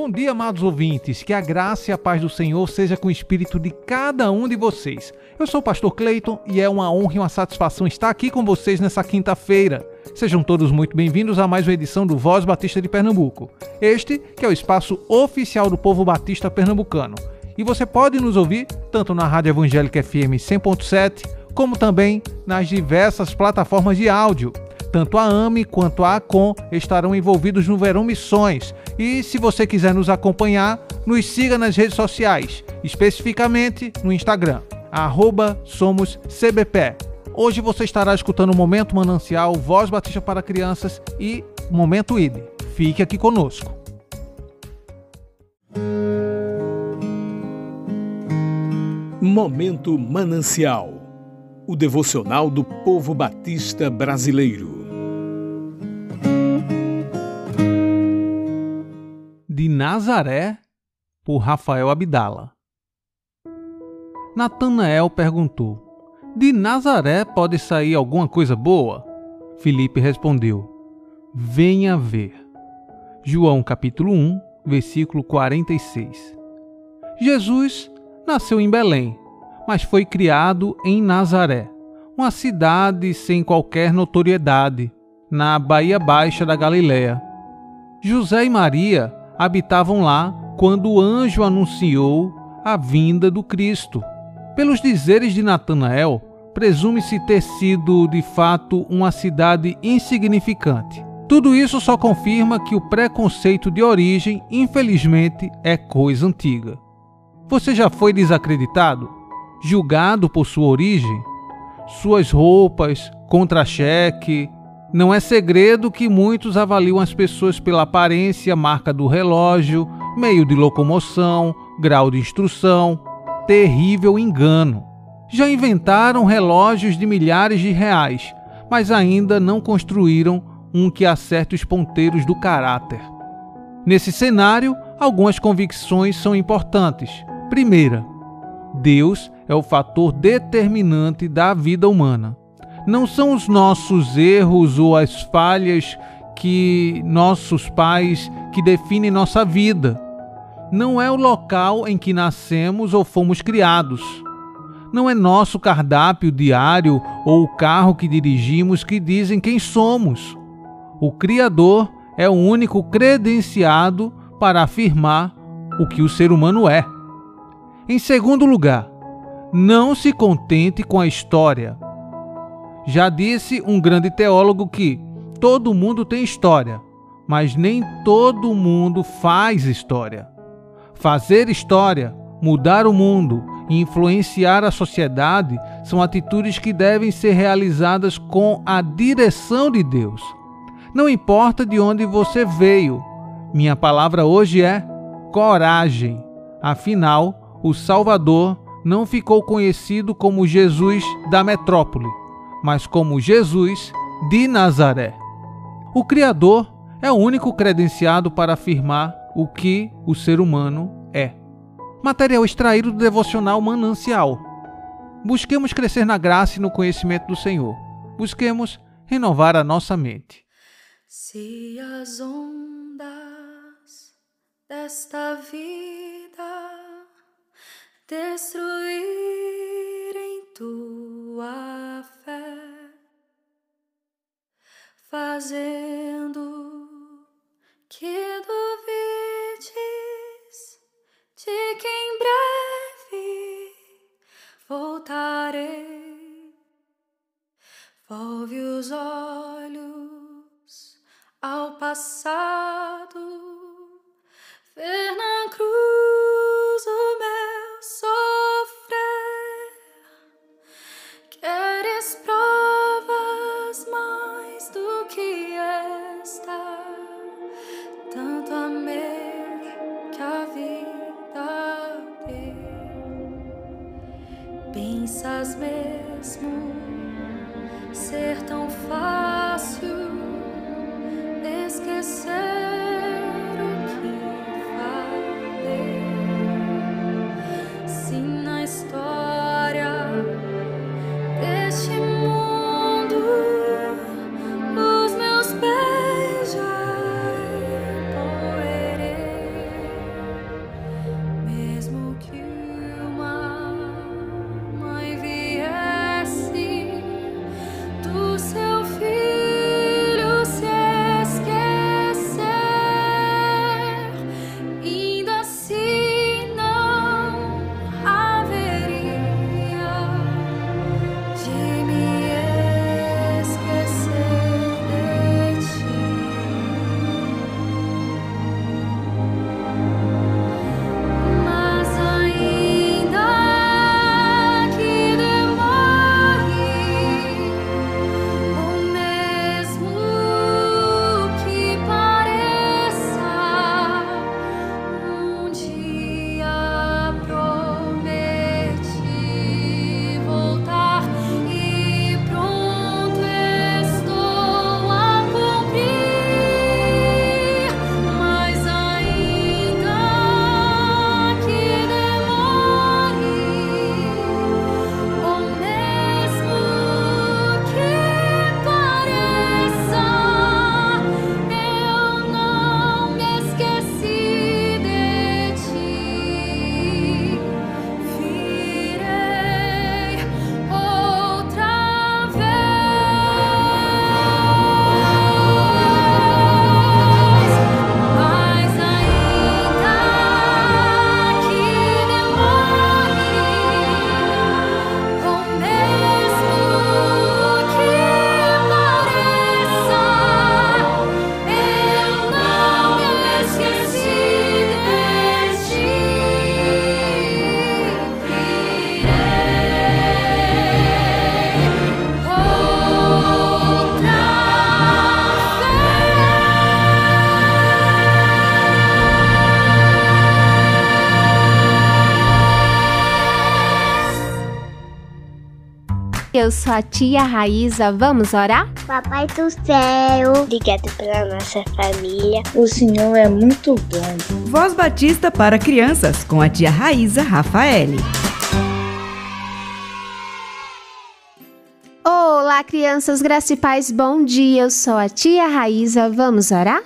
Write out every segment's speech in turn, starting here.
Bom dia, amados ouvintes, que a graça e a paz do Senhor seja com o espírito de cada um de vocês. Eu sou o pastor Cleiton e é uma honra e uma satisfação estar aqui com vocês nessa quinta-feira. Sejam todos muito bem-vindos a mais uma edição do Voz Batista de Pernambuco. Este que é o espaço oficial do povo batista pernambucano. E você pode nos ouvir tanto na Rádio Evangélica FM 100.7, como também nas diversas plataformas de áudio. Tanto a AME quanto a ACOM estarão envolvidos no Verão Missões. E se você quiser nos acompanhar, nos siga nas redes sociais, especificamente no Instagram arroba somos CBP. Hoje você estará escutando o Momento Manancial, Voz Batista para Crianças e Momento ID. Fique aqui conosco. Momento Manancial o devocional do povo batista brasileiro. De Nazaré, por Rafael Abdala. Natanael perguntou: De Nazaré pode sair alguma coisa boa? Filipe respondeu: Venha ver. João capítulo 1, versículo 46. Jesus nasceu em Belém, mas foi criado em Nazaré, uma cidade sem qualquer notoriedade, na Baía Baixa da Galiléia. José e Maria habitavam lá quando o anjo anunciou a vinda do Cristo. Pelos dizeres de Natanael, presume-se ter sido de fato uma cidade insignificante. Tudo isso só confirma que o preconceito de origem, infelizmente, é coisa antiga. Você já foi desacreditado? Julgado por sua origem? Suas roupas, contra-cheque? Não é segredo que muitos avaliam as pessoas pela aparência, marca do relógio, meio de locomoção, grau de instrução, terrível engano. Já inventaram relógios de milhares de reais, mas ainda não construíram um que acerte os ponteiros do caráter. Nesse cenário, algumas convicções são importantes. Primeira, Deus é o fator determinante da vida humana. Não são os nossos erros ou as falhas que nossos pais que definem nossa vida não é o local em que nascemos ou fomos criados. Não é nosso cardápio diário ou o carro que dirigimos que dizem quem somos. O Criador é o único credenciado para afirmar o que o ser humano é. Em segundo lugar, não se contente com a história. Já disse um grande teólogo que todo mundo tem história, mas nem todo mundo faz história. Fazer história, mudar o mundo e influenciar a sociedade são atitudes que devem ser realizadas com a direção de Deus. Não importa de onde você veio, minha palavra hoje é coragem. Afinal, o Salvador não ficou conhecido como Jesus da metrópole, mas como Jesus de Nazaré. O Criador é o único credenciado para afirmar o que o ser humano é. Material extraído do devocional Manancial. Busquemos crescer na graça e no conhecimento do Senhor. Busquemos renovar a nossa mente. Se as ondas desta vida destruírem tua fé, fazendo que duvides de que em breve voltarei. Volve os olhos ao passado, ver Eu sou a tia Raíza. Vamos orar? Papai do céu, obrigado pela nossa família. O Senhor é muito bom. Voz Batista para crianças com a tia Raíza Rafaele. Olá, crianças, graça e paz, bom dia. Eu sou a tia Raíza. Vamos orar?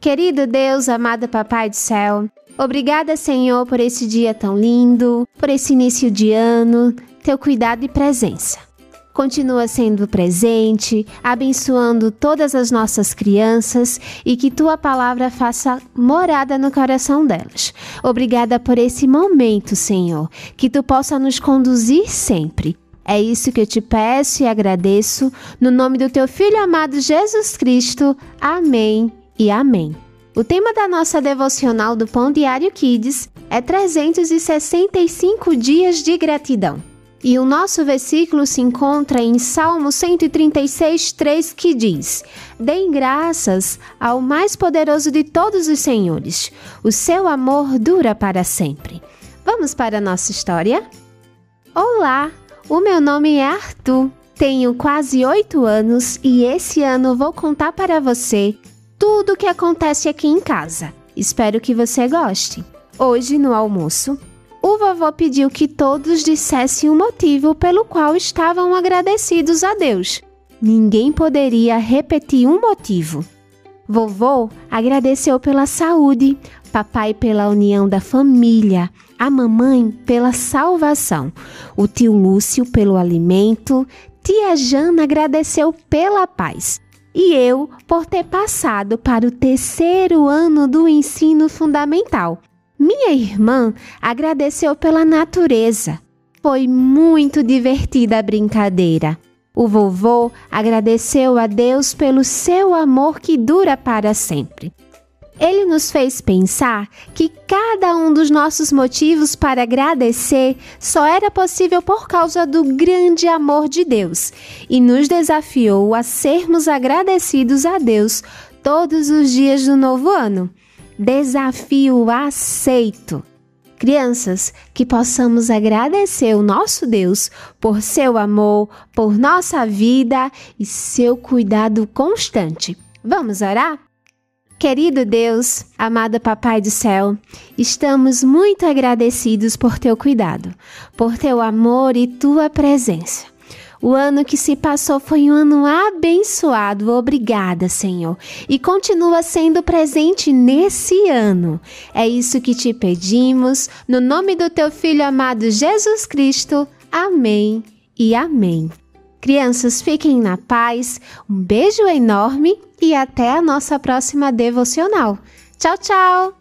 Querido Deus, amado Papai do céu, obrigada, Senhor, por esse dia tão lindo, por esse início de ano, teu cuidado e presença. Continua sendo presente, abençoando todas as nossas crianças e que tua palavra faça morada no coração delas. Obrigada por esse momento, Senhor, que tu possa nos conduzir sempre. É isso que eu te peço e agradeço, no nome do teu Filho amado Jesus Cristo. Amém e amém. O tema da nossa devocional do Pão Diário Kids é 365 dias de gratidão. E o nosso versículo se encontra em Salmo 136, 3, que diz: Deem graças ao mais poderoso de todos os senhores. O seu amor dura para sempre. Vamos para a nossa história? Olá, o meu nome é Arthur. Tenho quase oito anos e esse ano vou contar para você tudo o que acontece aqui em casa. Espero que você goste. Hoje, no almoço, o vovô pediu que todos dissessem o motivo pelo qual estavam agradecidos a Deus. Ninguém poderia repetir um motivo. Vovô agradeceu pela saúde, papai pela união da família, a mamãe pela salvação, o tio Lúcio pelo alimento, tia Jana agradeceu pela paz e eu por ter passado para o terceiro ano do ensino fundamental. Minha irmã agradeceu pela natureza. Foi muito divertida a brincadeira. O vovô agradeceu a Deus pelo seu amor que dura para sempre. Ele nos fez pensar que cada um dos nossos motivos para agradecer só era possível por causa do grande amor de Deus e nos desafiou a sermos agradecidos a Deus todos os dias do novo ano. Desafio aceito. Crianças, que possamos agradecer o nosso Deus por seu amor, por nossa vida e seu cuidado constante. Vamos orar? Querido Deus, amado Papai do céu, estamos muito agradecidos por teu cuidado, por teu amor e tua presença. O ano que se passou foi um ano abençoado. Obrigada, Senhor. E continua sendo presente nesse ano. É isso que te pedimos, no nome do teu filho amado Jesus Cristo. Amém e amém. Crianças, fiquem na paz. Um beijo enorme e até a nossa próxima devocional. Tchau, tchau!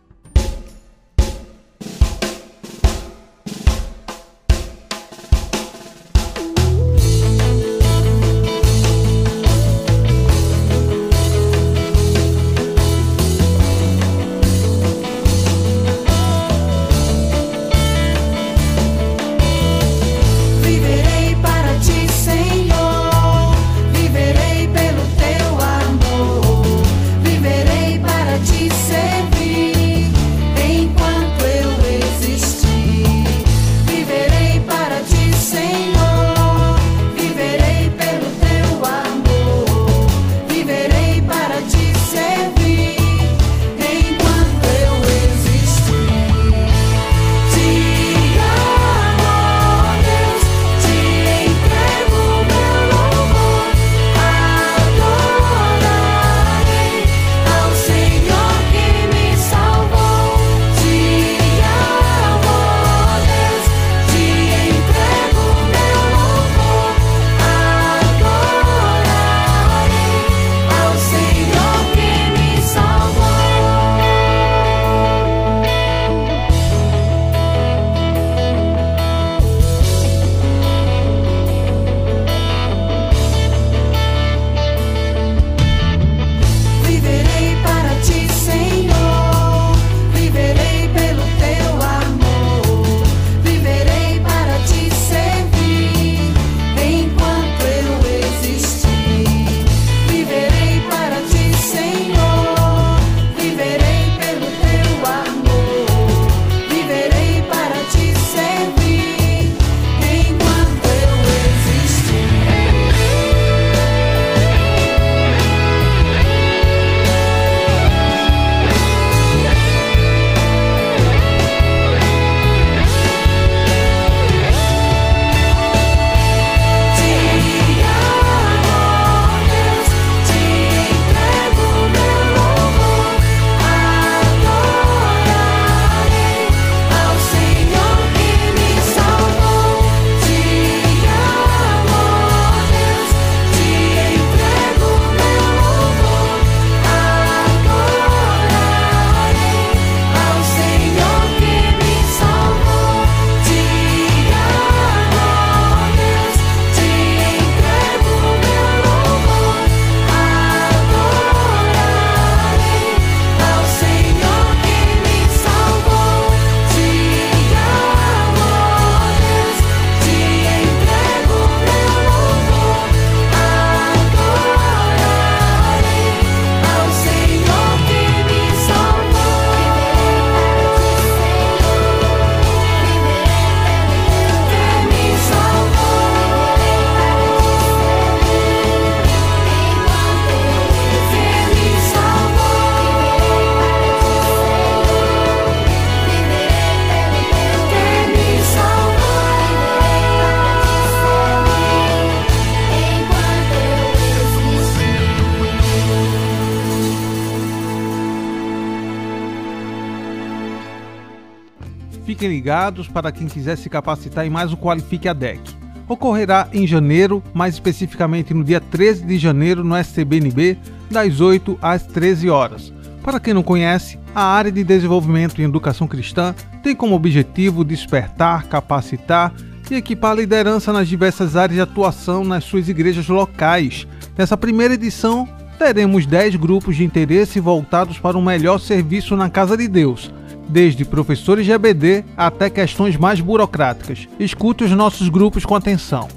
Para quem quiser se capacitar em mais o Qualifique ADEC. Ocorrerá em janeiro, mais especificamente no dia 13 de janeiro, no SCBNB, das 8 às 13 horas. Para quem não conhece, a área de desenvolvimento em educação cristã tem como objetivo despertar, capacitar e equipar a liderança nas diversas áreas de atuação nas suas igrejas locais. Nessa primeira edição, teremos 10 grupos de interesse voltados para um melhor serviço na casa de Deus, desde professores de EBD até questões mais burocráticas. Escute os nossos grupos com atenção.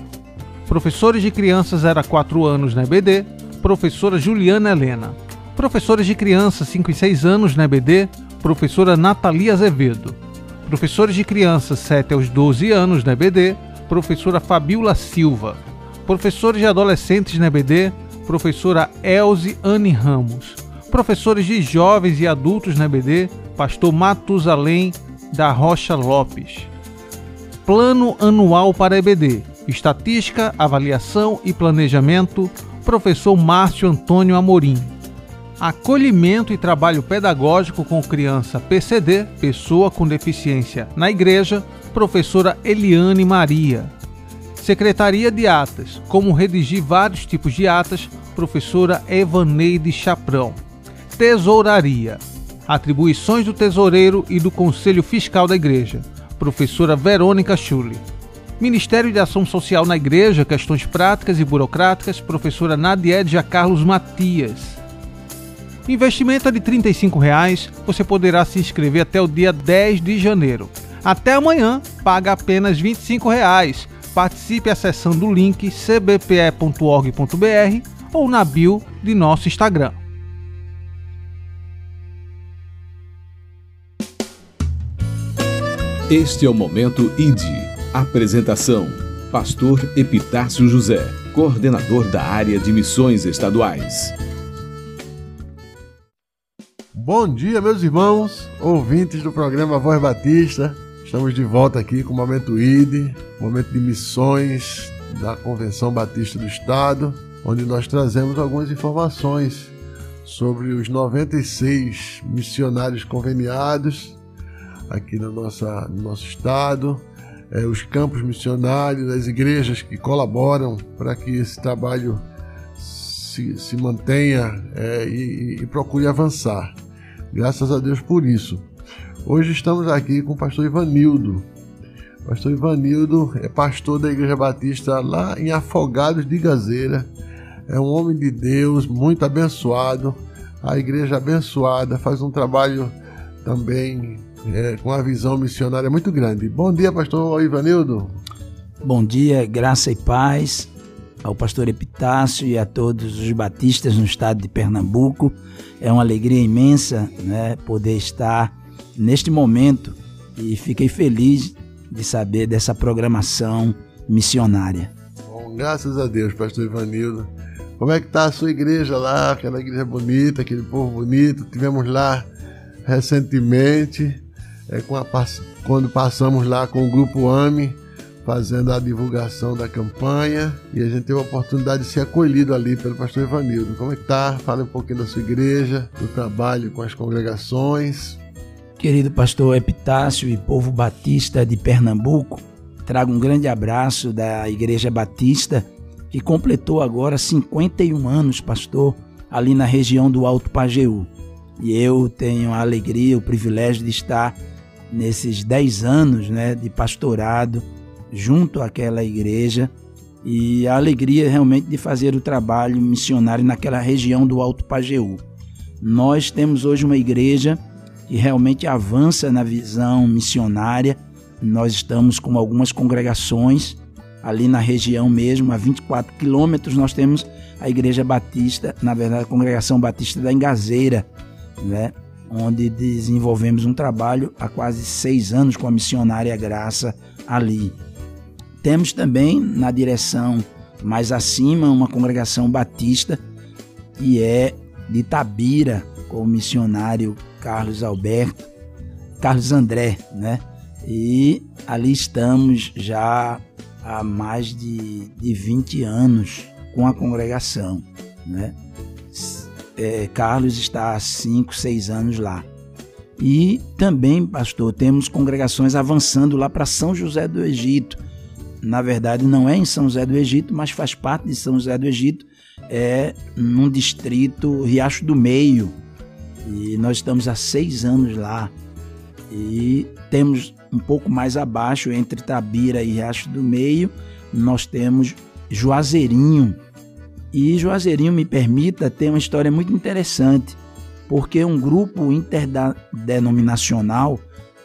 Professores de crianças 0 a 4 anos na EBD, professora Juliana Helena. Professores de crianças 5 e 6 anos na EBD, professora Natalia Azevedo. Professores de crianças 7 aos 12 anos na EBD, professora Fabiola Silva. Professores de adolescentes na EBD, professora Elze Anne Ramos. Professores de jovens e adultos na EBD, pastor Matusalém da Rocha Lopes. Plano Anual para EBD, Estatística, Avaliação e Planejamento, professor Márcio Antônio Amorim. Acolhimento e trabalho pedagógico com criança PCD, pessoa com deficiência na igreja, professora Eliane Maria. Secretaria de Atas, como redigir vários tipos de atas, professora Evaneide Chaprão. Tesouraria, atribuições do tesoureiro e do Conselho Fiscal da Igreja, professora Verônica Schulli. Ministério de Ação Social na Igreja, questões práticas e burocráticas, professora Nadiedja Carlos Matias. Investimento é de 35 reais, você poderá se inscrever até o dia 10 de janeiro. Até amanhã, paga apenas 25 reais. Participe acessando o link cbpe.org.br ou na bio de nosso Instagram. Este é o Momento ID. Apresentação: Pastor Epitácio José, coordenador da área de missões estaduais. Bom dia, meus irmãos, ouvintes do programa Voz Batista. Estamos de volta aqui com o Momento ID, momento de missões da Convenção Batista do Estado, onde nós trazemos algumas informações sobre os 96 missionários conveniados aqui na nossa, no nosso estado, é, os campos missionários, as igrejas que colaboram para que esse trabalho se, se mantenha é, e, e procure avançar. Graças a Deus por isso. Hoje estamos aqui com o pastor Ivanildo. O pastor Ivanildo é pastor da Igreja Batista lá em Afogados de Gazeira. É um homem de Deus, muito abençoado. A igreja abençoada faz um trabalho também é, com uma visão missionária muito grande. Bom dia, pastor Ivanildo. Bom dia, graça e paz ao pastor Epitácio e a todos os batistas no estado de Pernambuco. É uma alegria imensa né, poder estar neste momento e fiquei feliz de saber dessa programação missionária. Bom, graças a Deus, pastor Ivanildo. Como é que está a sua igreja lá, aquela igreja bonita, aquele povo bonito? Tivemos lá recentemente, é, a, quando passamos lá com o grupo AME, fazendo a divulgação da campanha e a gente teve a oportunidade de ser acolhido ali pelo pastor Ivanildo. Como é que tá? Fala um pouquinho da sua igreja, do trabalho com as congregações. Querido pastor Epitácio e povo batista de Pernambuco, trago um grande abraço da Igreja Batista, que completou agora 51 anos, pastor, ali na região do Alto Pajeú. E eu tenho a alegria, o privilégio de estar nesses 10 anos né, de pastorado junto àquela igreja e a alegria realmente de fazer o trabalho missionário naquela região do Alto Pajeú. Nós temos hoje uma igreja que realmente avança na visão missionária. Nós estamos com algumas congregações ali na região mesmo, a 24 quilômetros, nós temos a Igreja Batista, na verdade, a Congregação Batista da Engazeira, né? Onde desenvolvemos um trabalho há quase seis anos com a missionária Graça ali. Temos também na direção mais acima uma congregação batista que é de Tabira, com o missionário Carlos Alberto, Carlos André, né? E ali estamos já há mais de, de 20 anos com a congregação, né? É, Carlos está há 5, 6 anos lá. E também, pastor, temos congregações avançando lá para São José do Egito. Na verdade, não é em São José do Egito, mas faz parte de São José do Egito, é num distrito Riacho do Meio. E nós estamos há seis anos lá. E temos um pouco mais abaixo, entre Tabira e Riacho do Meio, nós temos Juazeirinho. E Juazeirinho, me permita, tem uma história muito interessante porque um grupo interdenominacional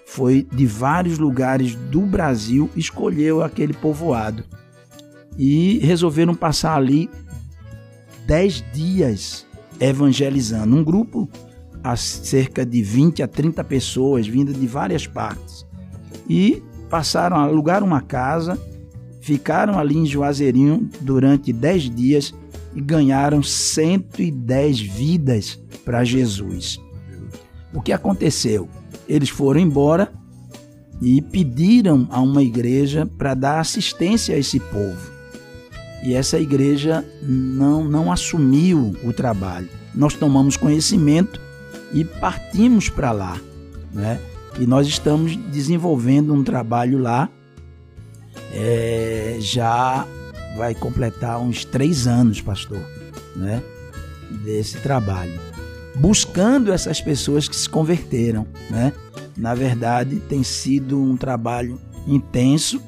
foi de vários lugares do Brasil escolheu aquele povoado e resolveram passar ali dez dias evangelizando. Um grupo a cerca de 20 a 30 pessoas vindas de várias partes. E passaram, alugaram uma casa, ficaram ali em Juazeirinho durante 10 dias e ganharam 110 vidas para Jesus. O que aconteceu? Eles foram embora e pediram a uma igreja para dar assistência a esse povo. E essa igreja não, não assumiu o trabalho. Nós tomamos conhecimento e partimos para lá. Né? E nós estamos desenvolvendo um trabalho lá é, já vai completar uns três anos, pastor, né? Desse trabalho. Buscando essas pessoas que se converteram, né? Na verdade, tem sido um trabalho intenso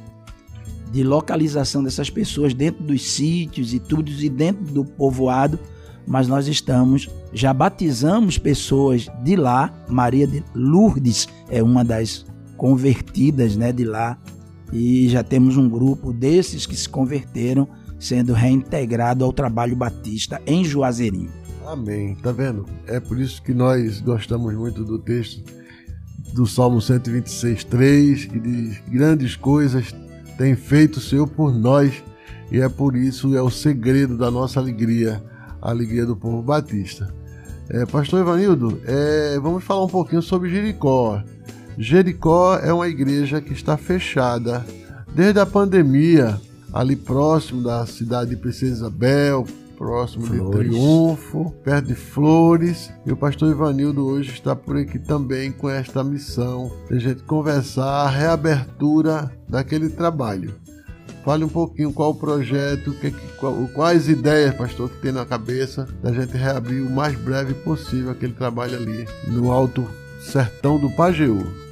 de localização dessas pessoas dentro dos sítios e tudo e dentro do povoado, mas nós estamos já batizamos pessoas de lá. Maria de Lourdes é uma das convertidas, né, de lá e já temos um grupo desses que se converteram sendo reintegrado ao trabalho batista em Juazeirinho. Amém. Tá vendo? É por isso que nós gostamos muito do texto do Salmo 126, 3, que diz: Grandes coisas tem feito o Senhor por nós, e é por isso é o segredo da nossa alegria, a alegria do povo batista. É, Pastor Evanildo, é, vamos falar um pouquinho sobre Jericó. Jericó é uma igreja que está fechada desde a pandemia, ali próximo da cidade de Princesa Isabel, próximo Flores. de Triunfo, perto de Flores. E o pastor Ivanildo hoje está por aqui também com esta missão de a gente conversar a reabertura daquele trabalho. Fale um pouquinho qual o projeto, que, qual, quais ideias, pastor, que tem na cabeça da gente reabrir o mais breve possível aquele trabalho ali no alto sertão do Pajeú.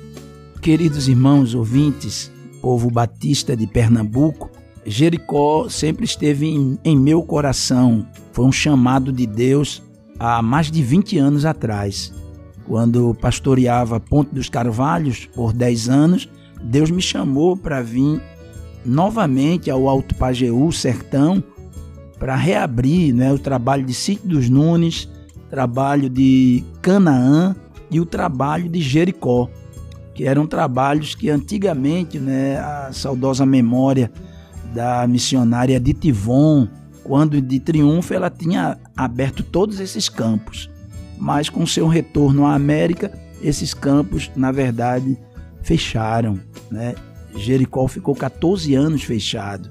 Queridos irmãos ouvintes, povo batista de Pernambuco, Jericó sempre esteve em, em, meu coração. Foi um chamado de Deus há mais de 20 anos atrás. Quando pastoreava Ponte dos Carvalhos por 10 anos, Deus me chamou para vir novamente ao Alto Pajeú, sertão, para reabrir né, o trabalho de Sítio dos Nunes, trabalho de Canaã e o trabalho de Jericó que eram trabalhos que antigamente, né, a saudosa memória da missionária de Tivon, quando de triunfo ela tinha aberto todos esses campos, mas com seu retorno à América, esses campos, na verdade, fecharam, né? Jericó ficou 14 anos fechado.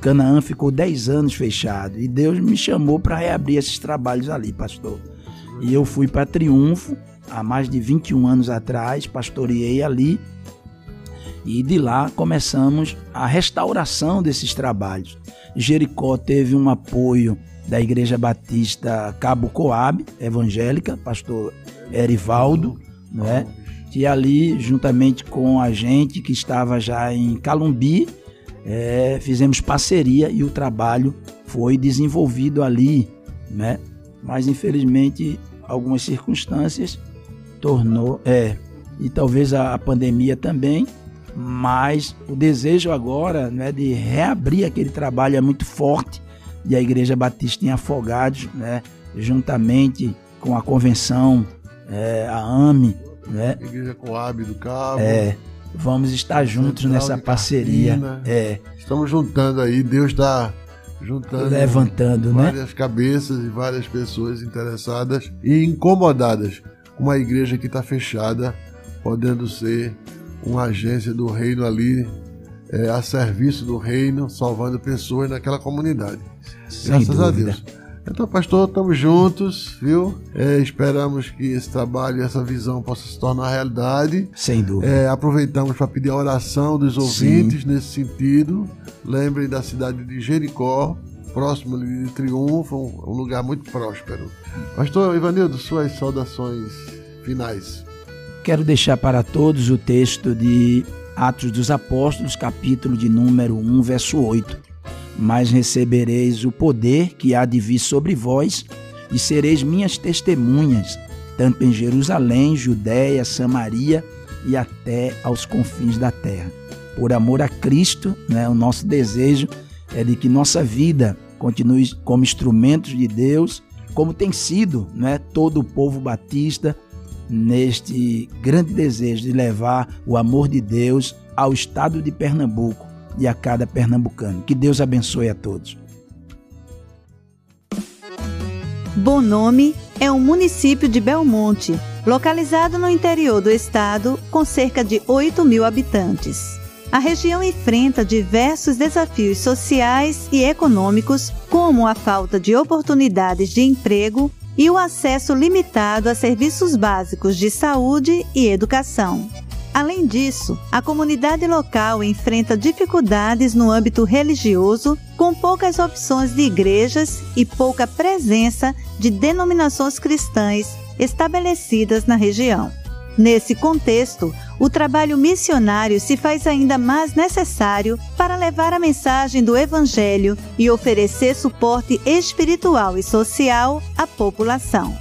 Canaã ficou 10 anos fechado e Deus me chamou para reabrir esses trabalhos ali, pastor. E eu fui para Triunfo há mais de 21 anos atrás, pastoreei ali e de lá começamos a restauração desses trabalhos. Jericó teve um apoio da Igreja Batista Cabo Coab, evangélica, pastor Erivaldo, né? que ali, juntamente com a gente que estava já em Calumbi, é, fizemos parceria e o trabalho foi desenvolvido ali, né? Mas infelizmente algumas circunstâncias tornou, é, e talvez a, a pandemia também, mas o desejo agora né, de reabrir aquele trabalho é muito forte e a Igreja Batista em Afogados, né, juntamente com a convenção, é, a AME, né, Igreja Coab do Cabo. É, vamos estar juntos Central nessa parceria. É. Estamos juntando aí, Deus está juntando levantando né? várias né? cabeças e várias pessoas interessadas e incomodadas uma igreja que está fechada, podendo ser uma agência do reino ali, é, a serviço do reino, salvando pessoas naquela comunidade. Sem Graças dúvida. a Deus. Então, pastor, estamos juntos, viu? É, esperamos que esse trabalho, essa visão possa se tornar realidade. Sem dúvida. É, aproveitamos para pedir a oração dos ouvintes Sim. nesse sentido. Lembrem da cidade de Jericó, próximo de Triunfo, um lugar muito próspero. Pastor Ivanildo, suas saudações finais. Quero deixar para todos o texto de Atos dos Apóstolos, capítulo de número 1, verso 8 mas recebereis o poder que há de vir sobre vós e sereis minhas testemunhas, tanto em Jerusalém, Judéia, Samaria e até aos confins da terra. Por amor a Cristo, né, o nosso desejo é de que nossa vida continue como instrumentos de Deus, como tem sido né, todo o povo batista, neste grande desejo de levar o amor de Deus ao estado de Pernambuco e a cada pernambucano. Que Deus abençoe a todos. Bonome é um município de Belmonte, localizado no interior do estado, com cerca de 8 mil habitantes. A região enfrenta diversos desafios sociais e econômicos, como a falta de oportunidades de emprego e o acesso limitado a serviços básicos de saúde e educação. Além disso, a comunidade local enfrenta dificuldades no âmbito religioso, com poucas opções de igrejas e pouca presença de denominações cristãs estabelecidas na região. Nesse contexto, o trabalho missionário se faz ainda mais necessário para levar a mensagem do Evangelho e oferecer suporte espiritual e social à população.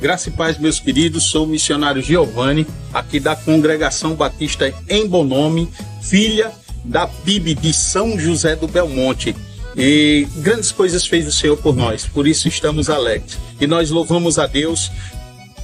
Graça e paz, meus queridos. Sou o missionário Giovanni, aqui da Congregação Batista em Bonome, filha da PIB de São José do Belmonte. E grandes coisas fez o Senhor por nós, por isso estamos alegres. E nós louvamos a Deus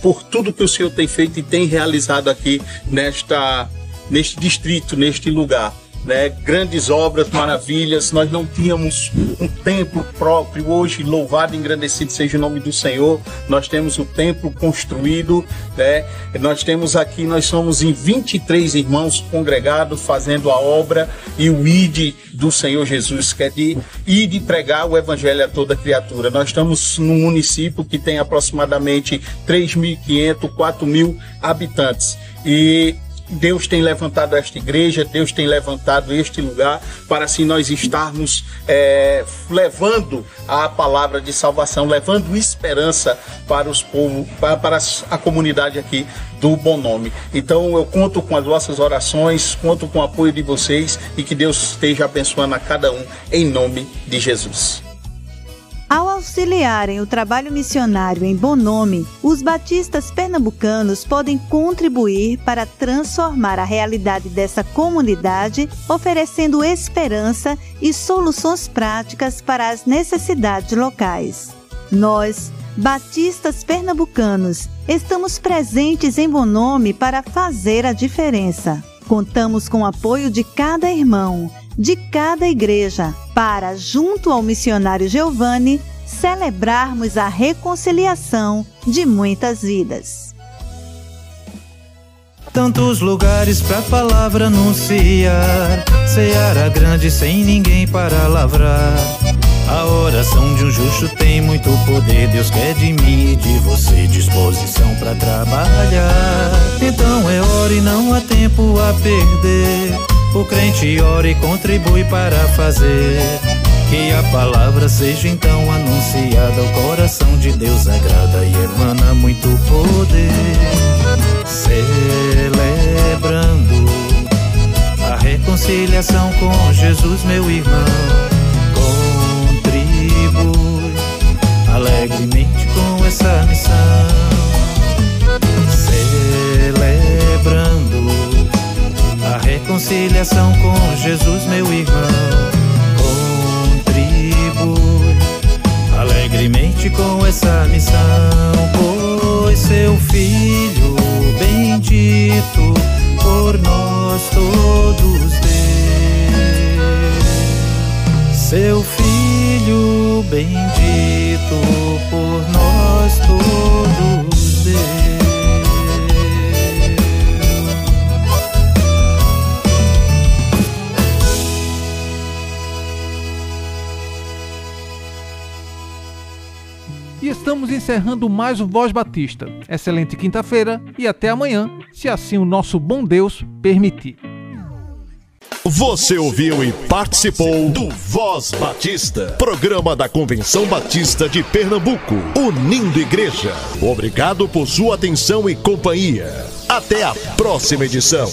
por tudo que o Senhor tem feito e tem realizado aqui nesta, neste distrito, neste lugar né, grandes obras, maravilhas. Nós não tínhamos um templo próprio. Hoje, louvado e engrandecido seja o nome do Senhor. Nós temos o templo construído. Né? Nós temos aqui, nós somos em 23 irmãos congregados fazendo a obra e o ID do Senhor Jesus, que é de ir de pregar o evangelho a toda criatura. Nós estamos num município que tem aproximadamente 3.500, 4.000 habitantes. E Deus tem levantado esta igreja, Deus tem levantado este lugar para assim nós estarmos é, levando a palavra de salvação, levando esperança para os povos, para, para a comunidade aqui do Bom Nome. Então eu conto com as vossas orações, conto com o apoio de vocês e que Deus esteja abençoando a cada um em nome de Jesus. Ao auxiliarem o trabalho missionário em bom nome, os batistas pernambucanos podem contribuir para transformar a realidade dessa comunidade, oferecendo esperança e soluções práticas para as necessidades locais. Nós, batistas pernambucanos, estamos presentes em bom nome para fazer a diferença. Contamos com o apoio de cada irmão de cada igreja, para, junto ao missionário Giovanni, celebrarmos a reconciliação de muitas vidas. Tantos lugares para a palavra anunciar, seara grande sem ninguém para lavrar. A oração de um justo tem muito poder. Deus quer de mim e de você disposição para trabalhar. Então é hora e não há tempo a perder. O crente ora e contribui para fazer que a palavra seja então anunciada ao coração de Deus agrada e emana muito poder, celebrando a reconciliação com Jesus, meu irmão. Contribui alegremente com essa missão, reconciliação com Jesus, meu irmão. Contribui alegremente com essa missão, pois seu Filho bendito por nós todos deu. Seu Filho bendito por nós encerrando mais o Voz Batista. Excelente quinta-feira e até amanhã, se assim o nosso bom Deus permitir. Você ouviu e participou do Voz Batista, programa da Convenção Batista de Pernambuco, unindo igreja. Obrigado por sua atenção e companhia. Até a próxima edição.